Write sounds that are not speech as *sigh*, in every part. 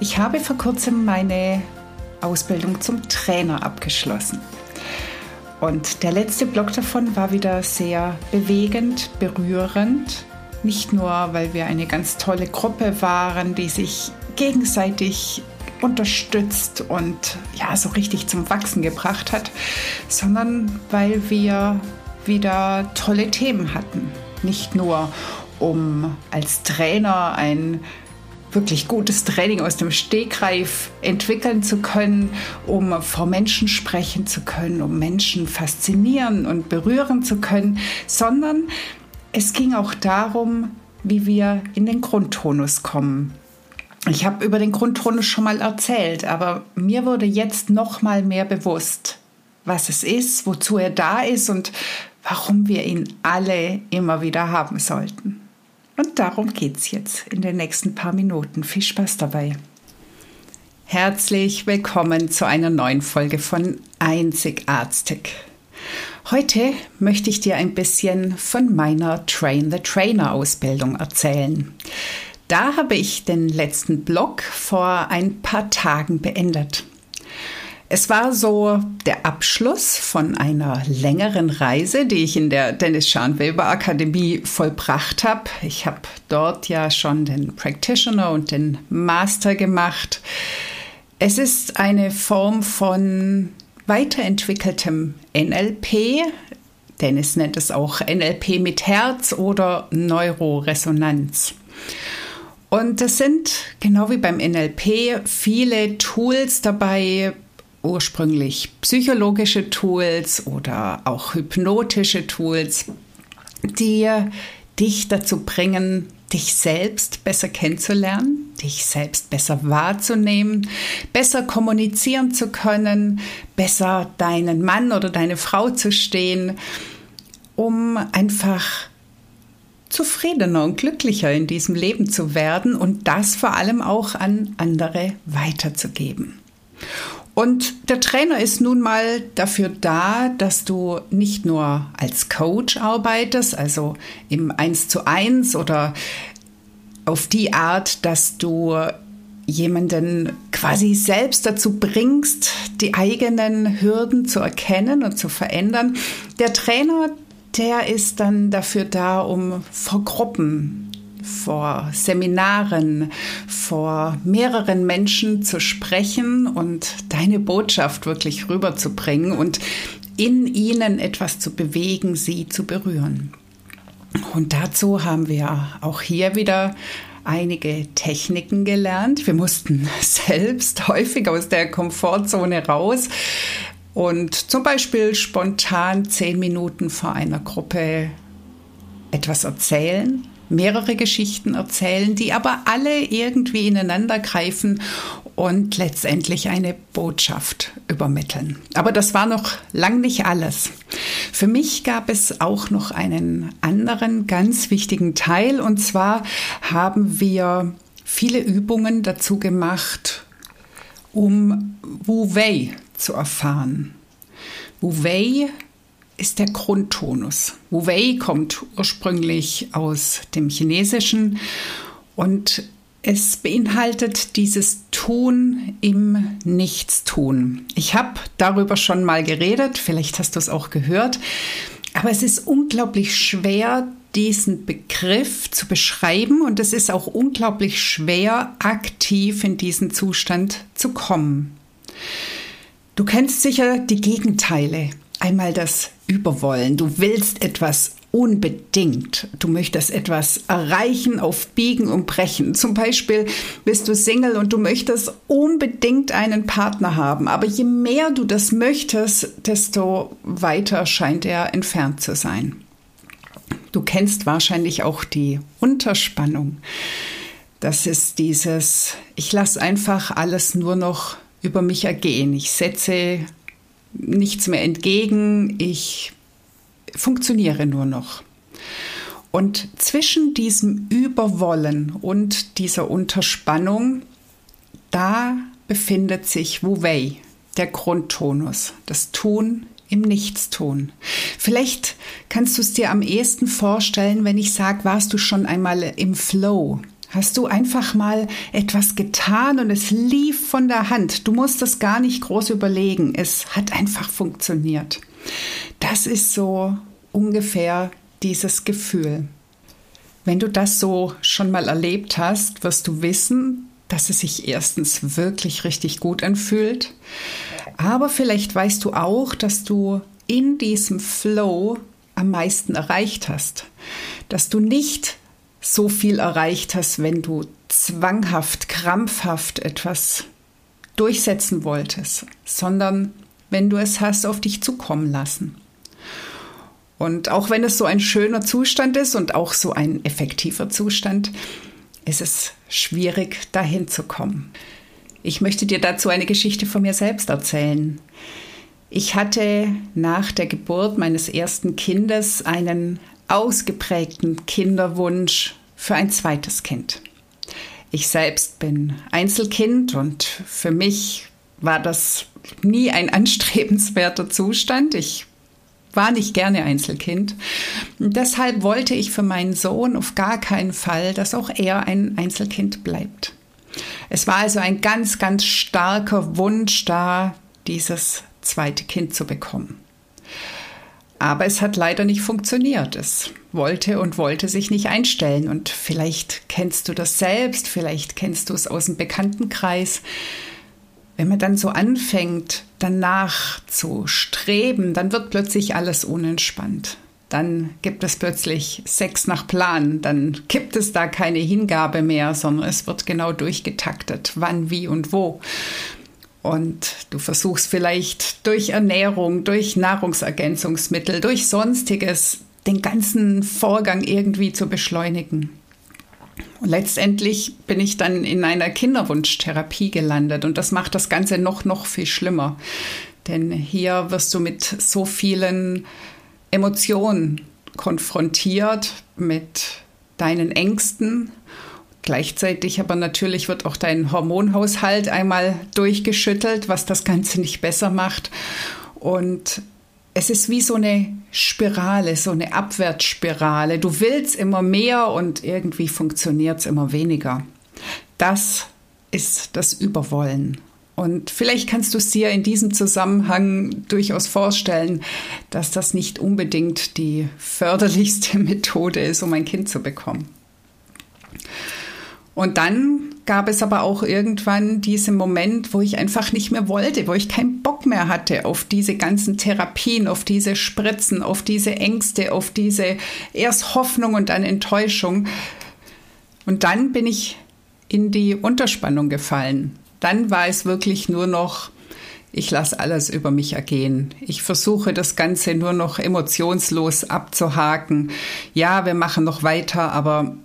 Ich habe vor kurzem meine Ausbildung zum Trainer abgeschlossen. Und der letzte Block davon war wieder sehr bewegend, berührend. Nicht nur, weil wir eine ganz tolle Gruppe waren, die sich gegenseitig unterstützt und ja, so richtig zum Wachsen gebracht hat, sondern weil wir wieder tolle Themen hatten. Nicht nur, um als Trainer ein wirklich gutes Training aus dem Stegreif entwickeln zu können, um vor Menschen sprechen zu können, um Menschen faszinieren und berühren zu können, sondern es ging auch darum, wie wir in den Grundtonus kommen. Ich habe über den Grundtonus schon mal erzählt, aber mir wurde jetzt noch mal mehr bewusst, was es ist, wozu er da ist und warum wir ihn alle immer wieder haben sollten. Und darum geht es jetzt in den nächsten paar Minuten. Viel Spaß dabei. Herzlich willkommen zu einer neuen Folge von Einzigartig. Heute möchte ich dir ein bisschen von meiner Train the Trainer Ausbildung erzählen. Da habe ich den letzten Blog vor ein paar Tagen beendet. Es war so der Abschluss von einer längeren Reise, die ich in der Dennis Scharnweber Akademie vollbracht habe. Ich habe dort ja schon den Practitioner und den Master gemacht. Es ist eine Form von weiterentwickeltem NLP. Dennis nennt es auch NLP mit Herz oder Neuroresonanz. Und es sind, genau wie beim NLP, viele Tools dabei, ursprünglich psychologische Tools oder auch hypnotische Tools, die dich dazu bringen, dich selbst besser kennenzulernen, dich selbst besser wahrzunehmen, besser kommunizieren zu können, besser deinen Mann oder deine Frau zu stehen, um einfach zufriedener und glücklicher in diesem Leben zu werden und das vor allem auch an andere weiterzugeben. Und der Trainer ist nun mal dafür da, dass du nicht nur als Coach arbeitest, also im Eins zu eins oder auf die Art, dass du jemanden quasi selbst dazu bringst, die eigenen Hürden zu erkennen und zu verändern. Der Trainer, der ist dann dafür da, um vor Gruppen vor Seminaren, vor mehreren Menschen zu sprechen und deine Botschaft wirklich rüberzubringen und in ihnen etwas zu bewegen, sie zu berühren. Und dazu haben wir auch hier wieder einige Techniken gelernt. Wir mussten *laughs* selbst häufig aus der Komfortzone raus und zum Beispiel spontan zehn Minuten vor einer Gruppe etwas erzählen mehrere Geschichten erzählen, die aber alle irgendwie ineinander greifen und letztendlich eine Botschaft übermitteln. Aber das war noch lang nicht alles. Für mich gab es auch noch einen anderen ganz wichtigen Teil und zwar haben wir viele Übungen dazu gemacht, um Wu Wei zu erfahren. Wu Wei ist der Grundtonus. Wu Wei kommt ursprünglich aus dem Chinesischen und es beinhaltet dieses Tun im Nichtstun. Ich habe darüber schon mal geredet, vielleicht hast du es auch gehört, aber es ist unglaublich schwer, diesen Begriff zu beschreiben und es ist auch unglaublich schwer, aktiv in diesen Zustand zu kommen. Du kennst sicher die Gegenteile. Einmal das Überwollen. Du willst etwas unbedingt. Du möchtest etwas erreichen auf Biegen und Brechen. Zum Beispiel bist du Single und du möchtest unbedingt einen Partner haben. Aber je mehr du das möchtest, desto weiter scheint er entfernt zu sein. Du kennst wahrscheinlich auch die Unterspannung. Das ist dieses, ich lasse einfach alles nur noch über mich ergehen. Ich setze nichts mehr entgegen, ich funktioniere nur noch. Und zwischen diesem Überwollen und dieser Unterspannung, da befindet sich Wu Wei, der Grundtonus, das Tun im Nichtstun. Vielleicht kannst du es dir am ehesten vorstellen, wenn ich sage, warst du schon einmal im Flow? Hast du einfach mal etwas getan und es lief von der Hand. Du musst das gar nicht groß überlegen. Es hat einfach funktioniert. Das ist so ungefähr dieses Gefühl. Wenn du das so schon mal erlebt hast, wirst du wissen, dass es sich erstens wirklich richtig gut anfühlt, aber vielleicht weißt du auch, dass du in diesem Flow am meisten erreicht hast, dass du nicht so viel erreicht hast, wenn du zwanghaft, krampfhaft etwas durchsetzen wolltest, sondern wenn du es hast auf dich zukommen lassen. Und auch wenn es so ein schöner Zustand ist und auch so ein effektiver Zustand, ist es schwierig, dahin zu kommen. Ich möchte dir dazu eine Geschichte von mir selbst erzählen. Ich hatte nach der Geburt meines ersten Kindes einen ausgeprägten Kinderwunsch für ein zweites Kind. Ich selbst bin Einzelkind und für mich war das nie ein anstrebenswerter Zustand. Ich war nicht gerne Einzelkind. Deshalb wollte ich für meinen Sohn auf gar keinen Fall, dass auch er ein Einzelkind bleibt. Es war also ein ganz, ganz starker Wunsch da, dieses zweite Kind zu bekommen. Aber es hat leider nicht funktioniert. Es wollte und wollte sich nicht einstellen. Und vielleicht kennst du das selbst, vielleicht kennst du es aus dem Bekanntenkreis. Wenn man dann so anfängt, danach zu streben, dann wird plötzlich alles unentspannt. Dann gibt es plötzlich Sex nach Plan, dann gibt es da keine Hingabe mehr, sondern es wird genau durchgetaktet, wann, wie und wo. Und du versuchst vielleicht durch Ernährung, durch Nahrungsergänzungsmittel, durch sonstiges den ganzen Vorgang irgendwie zu beschleunigen. Und letztendlich bin ich dann in einer Kinderwunschtherapie gelandet und das macht das Ganze noch, noch viel schlimmer. Denn hier wirst du mit so vielen Emotionen konfrontiert, mit deinen Ängsten, Gleichzeitig aber natürlich wird auch dein Hormonhaushalt einmal durchgeschüttelt, was das Ganze nicht besser macht. Und es ist wie so eine Spirale, so eine Abwärtsspirale. Du willst immer mehr und irgendwie funktioniert es immer weniger. Das ist das Überwollen. Und vielleicht kannst du es dir in diesem Zusammenhang durchaus vorstellen, dass das nicht unbedingt die förderlichste *laughs* Methode ist, um ein Kind zu bekommen. Und dann gab es aber auch irgendwann diesen Moment, wo ich einfach nicht mehr wollte, wo ich keinen Bock mehr hatte auf diese ganzen Therapien, auf diese Spritzen, auf diese Ängste, auf diese erst Hoffnung und dann Enttäuschung. Und dann bin ich in die Unterspannung gefallen. Dann war es wirklich nur noch, ich lasse alles über mich ergehen. Ich versuche das Ganze nur noch emotionslos abzuhaken. Ja, wir machen noch weiter, aber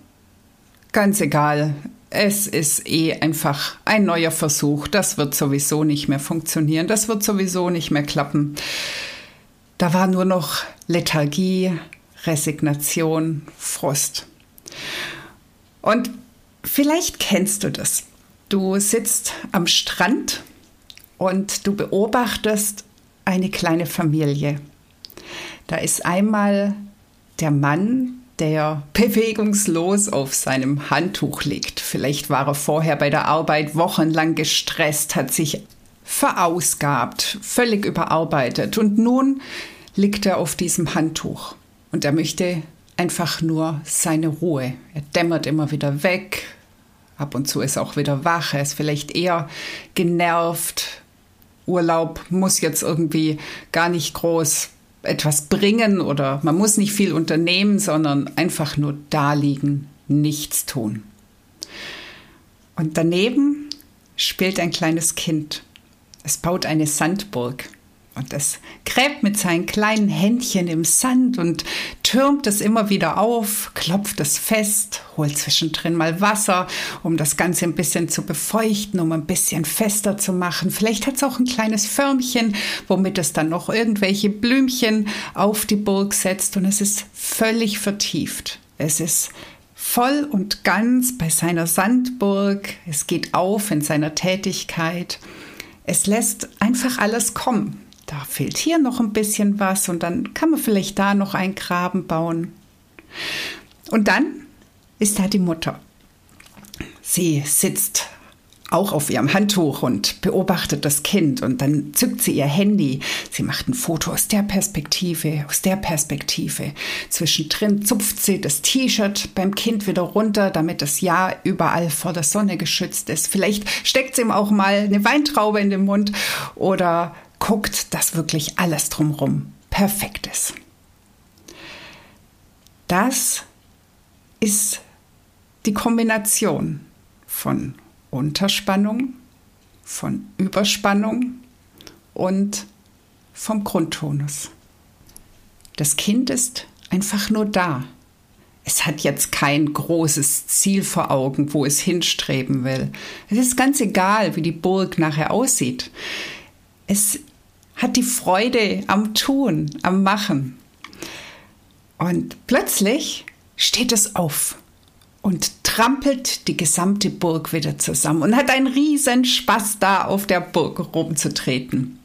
Ganz egal. Es ist eh einfach ein neuer Versuch. Das wird sowieso nicht mehr funktionieren. Das wird sowieso nicht mehr klappen. Da war nur noch Lethargie, Resignation, Frust. Und vielleicht kennst du das. Du sitzt am Strand und du beobachtest eine kleine Familie. Da ist einmal der Mann, der bewegungslos auf seinem Handtuch liegt. Vielleicht war er vorher bei der Arbeit wochenlang gestresst, hat sich verausgabt, völlig überarbeitet und nun liegt er auf diesem Handtuch und er möchte einfach nur seine Ruhe. Er dämmert immer wieder weg, ab und zu ist er auch wieder wach, er ist vielleicht eher genervt. Urlaub muss jetzt irgendwie gar nicht groß etwas bringen oder man muss nicht viel unternehmen, sondern einfach nur da liegen, nichts tun. Und daneben spielt ein kleines Kind. Es baut eine Sandburg und es gräbt mit seinen kleinen Händchen im Sand und türmt es immer wieder auf, klopft es fest, holt zwischendrin mal Wasser, um das Ganze ein bisschen zu befeuchten, um ein bisschen fester zu machen. Vielleicht hat es auch ein kleines Förmchen, womit es dann noch irgendwelche Blümchen auf die Burg setzt und es ist völlig vertieft. Es ist voll und ganz bei seiner Sandburg. Es geht auf in seiner Tätigkeit. Es lässt einfach alles kommen. Da fehlt hier noch ein bisschen was und dann kann man vielleicht da noch einen Graben bauen. Und dann ist da die Mutter. Sie sitzt auch auf ihrem Handtuch und beobachtet das Kind und dann zückt sie ihr Handy. Sie macht ein Foto aus der Perspektive, aus der Perspektive. Zwischendrin zupft sie das T-Shirt beim Kind wieder runter, damit das Ja überall vor der Sonne geschützt ist. Vielleicht steckt sie ihm auch mal eine Weintraube in den Mund oder guckt, dass wirklich alles drumherum perfekt ist. Das ist die Kombination von Unterspannung, von Überspannung und vom Grundtonus. Das Kind ist einfach nur da. Es hat jetzt kein großes Ziel vor Augen, wo es hinstreben will. Es ist ganz egal, wie die Burg nachher aussieht. Es hat die Freude am Tun, am Machen. Und plötzlich steht es auf und trampelt die gesamte Burg wieder zusammen und hat einen riesen Spaß da auf der Burg rumzutreten.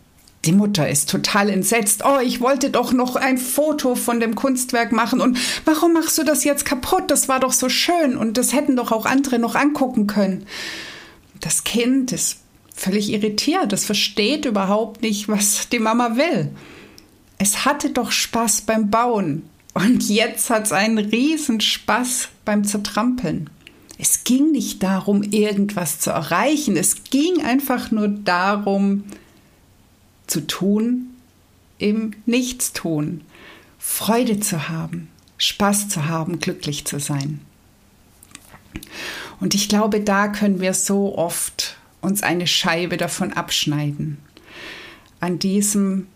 Die Mutter ist total entsetzt. Oh, ich wollte doch noch ein Foto von dem Kunstwerk machen. Und warum machst du das jetzt kaputt? Das war doch so schön und das hätten doch auch andere noch angucken können. Das Kind ist völlig irritiert. Es versteht überhaupt nicht, was die Mama will. Es hatte doch Spaß beim Bauen. Und jetzt hat es einen riesen Spaß beim Zertrampeln. Es ging nicht darum, irgendwas zu erreichen. Es ging einfach nur darum, zu tun, im Nichtstun, Freude zu haben, Spaß zu haben, glücklich zu sein. Und ich glaube, da können wir so oft uns eine Scheibe davon abschneiden. An diesem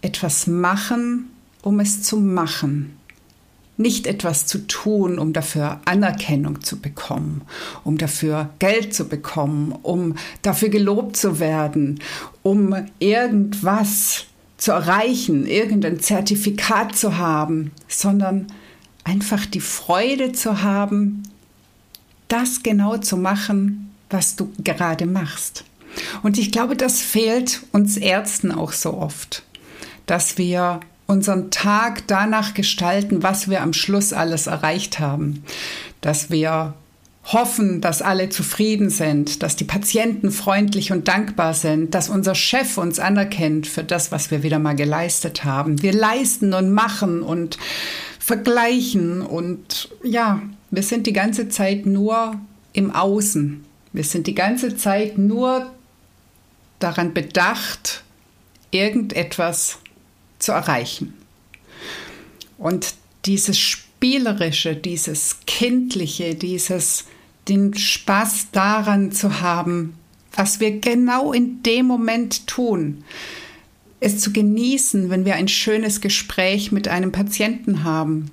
etwas machen, um es zu machen. Nicht etwas zu tun, um dafür Anerkennung zu bekommen, um dafür Geld zu bekommen, um dafür gelobt zu werden, um irgendwas zu erreichen, irgendein Zertifikat zu haben, sondern einfach die Freude zu haben, das genau zu machen, was du gerade machst. Und ich glaube, das fehlt uns Ärzten auch so oft, dass wir unseren Tag danach gestalten, was wir am Schluss alles erreicht haben, dass wir hoffen, dass alle zufrieden sind, dass die Patienten freundlich und dankbar sind, dass unser Chef uns anerkennt für das, was wir wieder mal geleistet haben. Wir leisten und machen und vergleichen und ja, wir sind die ganze Zeit nur im Außen wir sind die ganze Zeit nur daran bedacht, irgendetwas zu erreichen. Und dieses Spielerische, dieses Kindliche, dieses den Spaß daran zu haben, was wir genau in dem Moment tun, es zu genießen, wenn wir ein schönes Gespräch mit einem Patienten haben,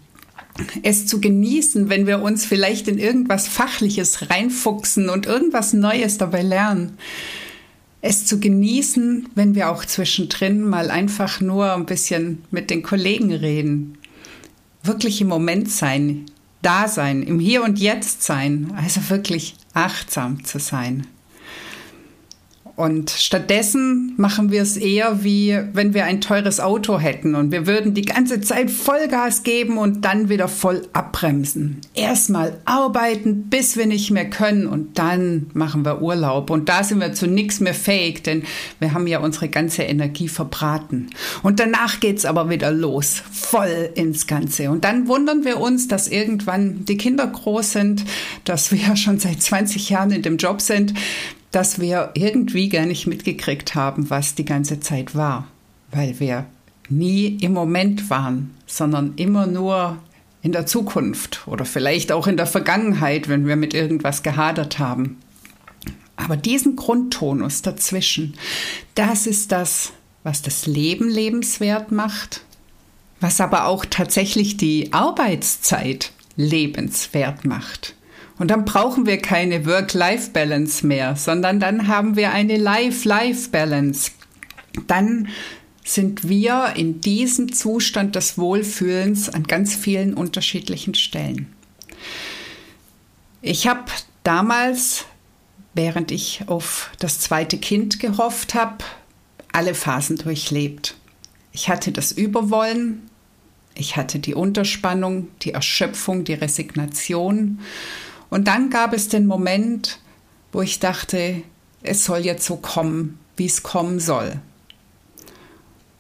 es zu genießen, wenn wir uns vielleicht in irgendwas Fachliches reinfuchsen und irgendwas Neues dabei lernen. Es zu genießen, wenn wir auch zwischendrin mal einfach nur ein bisschen mit den Kollegen reden. Wirklich im Moment sein, da sein, im Hier und Jetzt sein, also wirklich achtsam zu sein. Und stattdessen machen wir es eher wie wenn wir ein teures Auto hätten und wir würden die ganze Zeit Vollgas geben und dann wieder voll abbremsen. Erstmal arbeiten, bis wir nicht mehr können und dann machen wir Urlaub. Und da sind wir zu nichts mehr fähig, denn wir haben ja unsere ganze Energie verbraten. Und danach geht's aber wieder los, voll ins Ganze. Und dann wundern wir uns, dass irgendwann die Kinder groß sind, dass wir *laughs* schon seit 20 Jahren in dem Job sind, dass wir irgendwie gar nicht mitgekriegt haben, was die ganze Zeit war, weil wir nie im Moment waren, sondern immer nur in der Zukunft oder vielleicht auch in der Vergangenheit, wenn wir mit irgendwas gehadert haben. Aber diesen Grundtonus dazwischen, das ist das, was das Leben lebenswert macht, was aber auch tatsächlich die Arbeitszeit lebenswert macht. Und dann brauchen wir keine Work-Life-Balance mehr, sondern dann haben wir eine Life-Life-Balance. Dann sind wir in diesem Zustand des Wohlfühlens an ganz vielen unterschiedlichen Stellen. Ich habe damals, während ich auf das zweite Kind gehofft habe, alle Phasen durchlebt. Ich hatte das Überwollen, ich hatte die Unterspannung, die Erschöpfung, die Resignation. Und dann gab es den Moment, wo ich dachte, es soll jetzt so kommen, wie es kommen soll.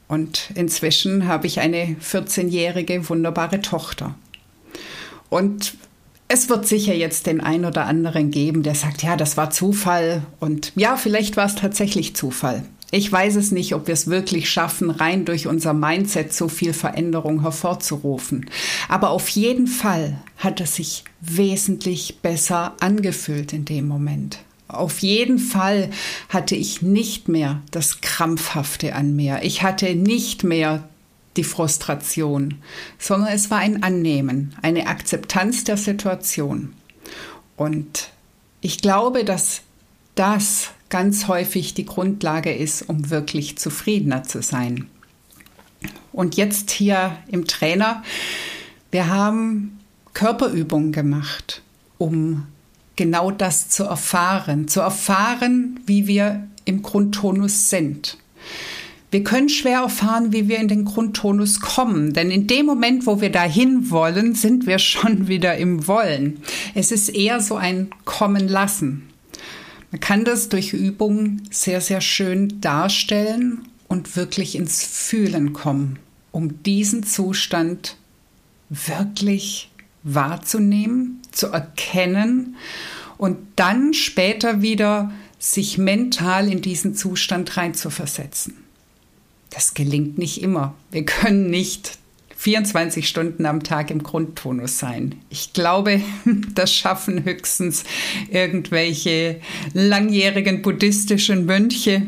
Und inzwischen habe ich eine 14-jährige wunderbare Tochter. Und es wird sicher jetzt den einen oder anderen geben, der sagt, ja, das war Zufall. Und ja, vielleicht war es tatsächlich Zufall. Ich weiß es nicht, ob wir es wirklich schaffen, rein durch unser Mindset so viel Veränderung hervorzurufen. Aber auf jeden Fall hat es sich wesentlich besser angefühlt in dem Moment. Auf jeden Fall hatte ich nicht mehr das Krampfhafte an mir. Ich hatte nicht mehr die Frustration, sondern es war ein Annehmen, eine Akzeptanz der Situation. Und ich glaube, dass das ganz häufig die Grundlage ist, um wirklich zufriedener zu sein. Und jetzt hier im Trainer, wir haben Körperübungen gemacht, um genau das zu erfahren, zu erfahren, wie wir im Grundtonus sind. Wir können schwer erfahren, wie wir in den Grundtonus kommen, denn in dem Moment, wo wir dahin wollen, sind wir schon *laughs* wieder im Wollen. Es ist eher so ein Kommen lassen. Man kann das durch Übungen sehr, sehr schön darstellen und wirklich ins Fühlen kommen, um diesen Zustand wirklich wahrzunehmen, zu erkennen und dann später wieder sich mental in diesen Zustand reinzuversetzen. Das gelingt nicht immer. Wir können nicht 24 Stunden am Tag im Grundtonus sein. Ich glaube, *laughs* das schaffen höchstens irgendwelche langjährigen buddhistischen Mönche.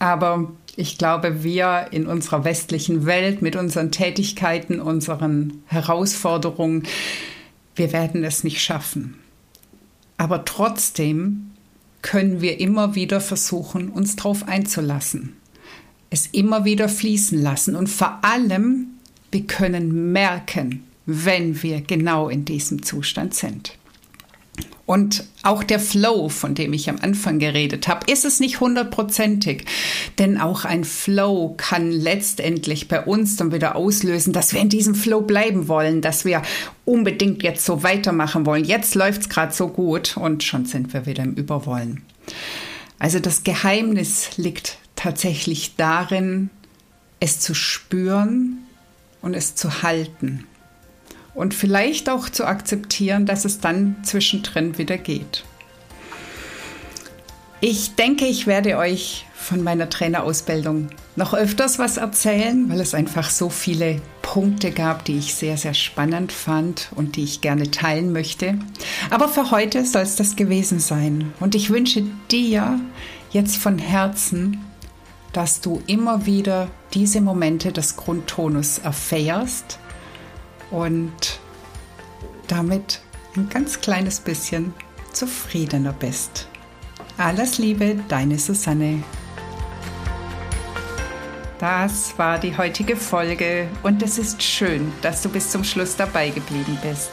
Aber ich glaube, wir in unserer westlichen Welt mit unseren Tätigkeiten, unseren Herausforderungen, wir werden es nicht schaffen. Aber trotzdem können wir immer wieder versuchen, uns darauf einzulassen, es immer wieder fließen lassen und vor allem wir können merken, wenn wir genau in diesem Zustand sind. Und auch der Flow, von dem ich am Anfang geredet habe, ist es nicht hundertprozentig. Denn auch ein Flow kann letztendlich bei uns dann wieder auslösen, dass wir in diesem Flow bleiben wollen, dass wir unbedingt jetzt so weitermachen wollen. Jetzt läuft es gerade so gut und schon sind wir wieder im Überwollen. Also das Geheimnis liegt tatsächlich darin, es zu spüren, und es zu halten. Und vielleicht auch zu akzeptieren, dass es dann zwischendrin wieder geht. Ich denke, ich werde euch von meiner Trainerausbildung noch öfters was erzählen, weil es einfach so viele Punkte gab, die ich sehr, sehr spannend fand und die ich gerne teilen möchte. Aber für heute soll es das gewesen sein. Und ich wünsche dir jetzt von Herzen dass du immer wieder diese Momente des Grundtonus erfährst und damit ein ganz kleines bisschen zufriedener bist. Alles Liebe, deine Susanne. Das war die heutige Folge und es ist schön, dass du bis zum Schluss dabei geblieben bist.